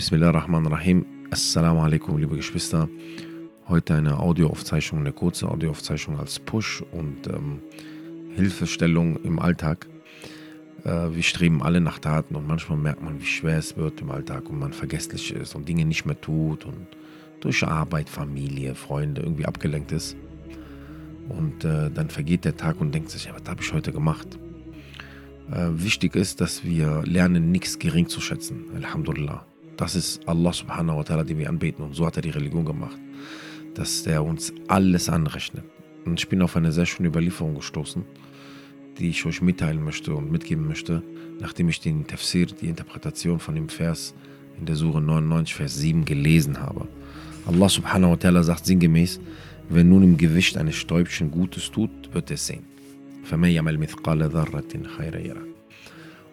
Bismillah rahman rahim. Assalamu alaikum, liebe Geschwister. Heute eine Audioaufzeichnung, eine kurze Audioaufzeichnung als Push und ähm, Hilfestellung im Alltag. Äh, wir streben alle nach Taten und manchmal merkt man, wie schwer es wird im Alltag und man vergesslich ist und Dinge nicht mehr tut und durch Arbeit, Familie, Freunde irgendwie abgelenkt ist. Und äh, dann vergeht der Tag und denkt sich, ja, was habe ich heute gemacht? Äh, wichtig ist, dass wir lernen, nichts gering zu schätzen. Alhamdulillah. Das ist Allah subhanahu wa ta'ala, den wir anbeten. Und so hat er die Religion gemacht. Dass er uns alles anrechnet. Und ich bin auf eine sehr schöne Überlieferung gestoßen, die ich euch mitteilen möchte und mitgeben möchte, nachdem ich den Tafsir, die Interpretation von dem Vers in der Sure 99, Vers 7 gelesen habe. Allah subhanahu wa ta'ala sagt sinngemäß, wer nun im Gewicht eines Stäubchen Gutes tut, wird es sehen.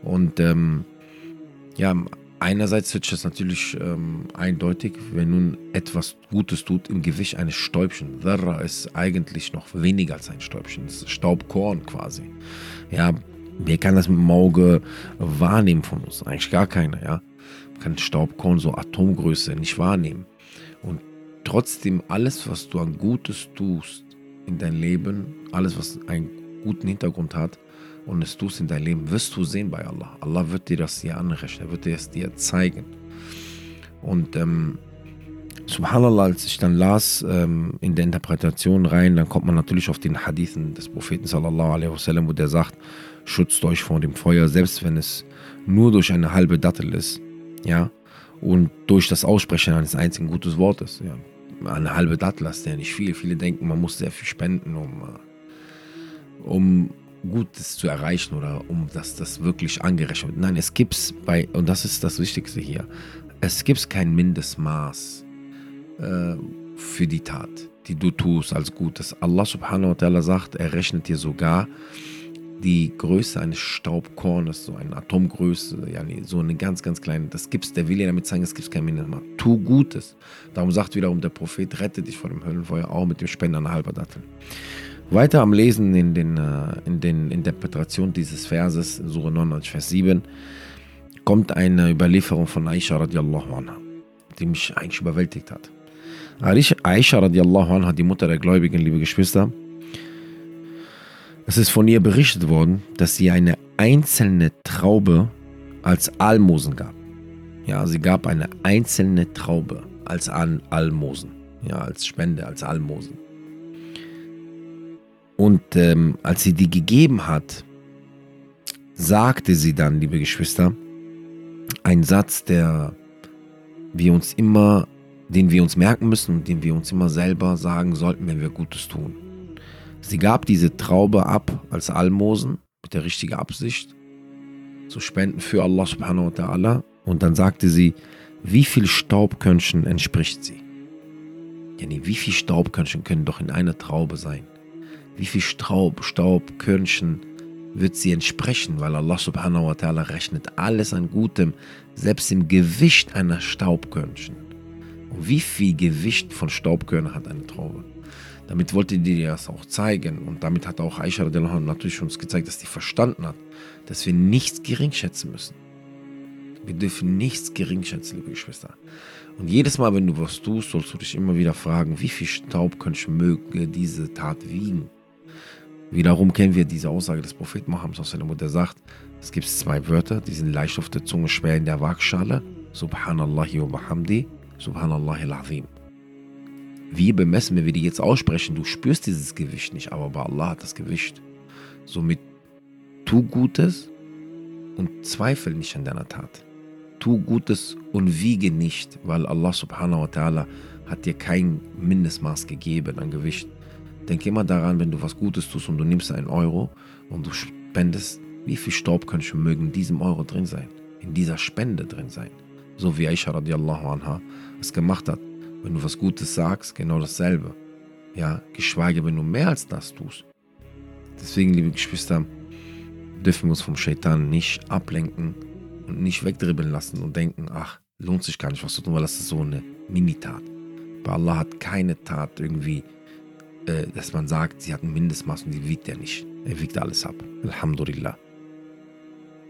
Und ähm, ja, einerseits ist es natürlich ähm, eindeutig, wenn nun etwas Gutes tut im Gewicht eines Stäubchen. Dharra ist eigentlich noch weniger als ein Stäubchen, das ist Staubkorn quasi. Ja, wer kann das mit dem Auge wahrnehmen von uns? Eigentlich gar keiner, ja. Man kann Staubkorn so Atomgröße nicht wahrnehmen. Und trotzdem, alles, was du an Gutes tust in dein Leben, alles, was einen guten Hintergrund hat, und es tust in deinem Leben, wirst du sehen bei Allah. Allah wird dir das dir anrechnen, er wird dir es dir zeigen. Und ähm, Subhanallah, als ich dann las ähm, in der Interpretation rein, dann kommt man natürlich auf den Hadithen des Propheten sallallahu alaihi wasallam, wo der sagt, schützt euch vor dem Feuer, selbst wenn es nur durch eine halbe Dattel ist, ja, und durch das Aussprechen eines einzigen gutes Wortes, ja. Eine halbe Dattel ist ja nicht viel. Viele denken, man muss sehr viel spenden, um, äh, um Gutes zu erreichen oder um dass das wirklich angerechnet wird. Nein, es gibt bei, und das ist das Wichtigste hier, es gibt kein Mindestmaß äh, für die Tat, die du tust als Gutes. Allah subhanahu wa ta'ala sagt, er rechnet dir sogar die Größe eines Staubkornes, so eine Atomgröße, ja, so eine ganz, ganz kleine, das gibt's, der will ja damit zeigen, es gibt kein Mindestmaß. Tu Gutes. Darum sagt wiederum der Prophet, rette dich vor dem Höllenfeuer, auch mit dem Spender einer halber Dattel. Weiter am Lesen in den, äh, in den Interpretation dieses Verses, Surah 99, Vers 7, kommt eine Überlieferung von Aisha radiallahu anha, die mich eigentlich überwältigt hat. Aisha radiallahu anha, die Mutter der Gläubigen, liebe Geschwister, es ist von ihr berichtet worden, dass sie eine einzelne Traube als Almosen gab. Ja, sie gab eine einzelne Traube als Almosen, ja, als Spende, als Almosen. Und ähm, als sie die gegeben hat, sagte sie dann, liebe Geschwister, einen Satz, der wir uns immer, den wir uns merken müssen und den wir uns immer selber sagen sollten, wenn wir Gutes tun. Sie gab diese Traube ab als Almosen mit der richtigen Absicht zu spenden für Allah subhanahu wa ta'ala und dann sagte sie, wie viel Staubkörnchen entspricht sie? Ja, nee, wie viel Staubkörnchen können doch in einer Traube sein? Wie viel Staub, Staub, Körnchen wird sie entsprechen, weil Allah subhanahu wa ta'ala rechnet alles an Gutem, selbst im Gewicht einer Staubkörnchen. Und wie viel Gewicht von Staubkörnern hat eine Traube? Damit wollte die dir das auch zeigen und damit hat auch Aisha natürlich uns gezeigt, dass die verstanden hat, dass wir nichts geringschätzen müssen. Wir dürfen nichts geringschätzen, liebe Geschwister. Und jedes Mal, wenn du was tust, sollst du dich immer wieder fragen, wie viel Staubkörnchen möge diese Tat wiegen? Wiederum kennen wir diese Aussage des Propheten Mohammed, der sagt, es gibt zwei Wörter, die sind leicht auf der Zunge, schwer in der Waagschale. Subhanallahi wa bihamdi, Subhanallahi al-Azim. Wie bemessen wir, wie die jetzt aussprechen? Du spürst dieses Gewicht nicht, aber bei Allah hat das Gewicht. Somit tu Gutes und zweifel nicht an deiner Tat. Tu Gutes und wiege nicht, weil Allah subhanahu wa ta'ala hat dir kein Mindestmaß gegeben an Gewicht. Denke immer daran, wenn du was Gutes tust und du nimmst einen Euro und du spendest, wie viel Staubkörnchen mögen in diesem Euro drin sein, in dieser Spende drin sein. So wie Aisha radiallahu anha es gemacht hat. Wenn du was Gutes sagst, genau dasselbe. Ja, geschweige, wenn du mehr als das tust. Deswegen, liebe Geschwister, dürfen wir uns vom Shaitan nicht ablenken und nicht wegdribbeln lassen und denken, ach, lohnt sich gar nicht was zu tun, weil das ist so eine Mini-Tat. Bei Allah hat keine Tat irgendwie dass man sagt, sie hat ein Mindestmaß und die wiegt er nicht. Er wiegt alles ab. Alhamdulillah.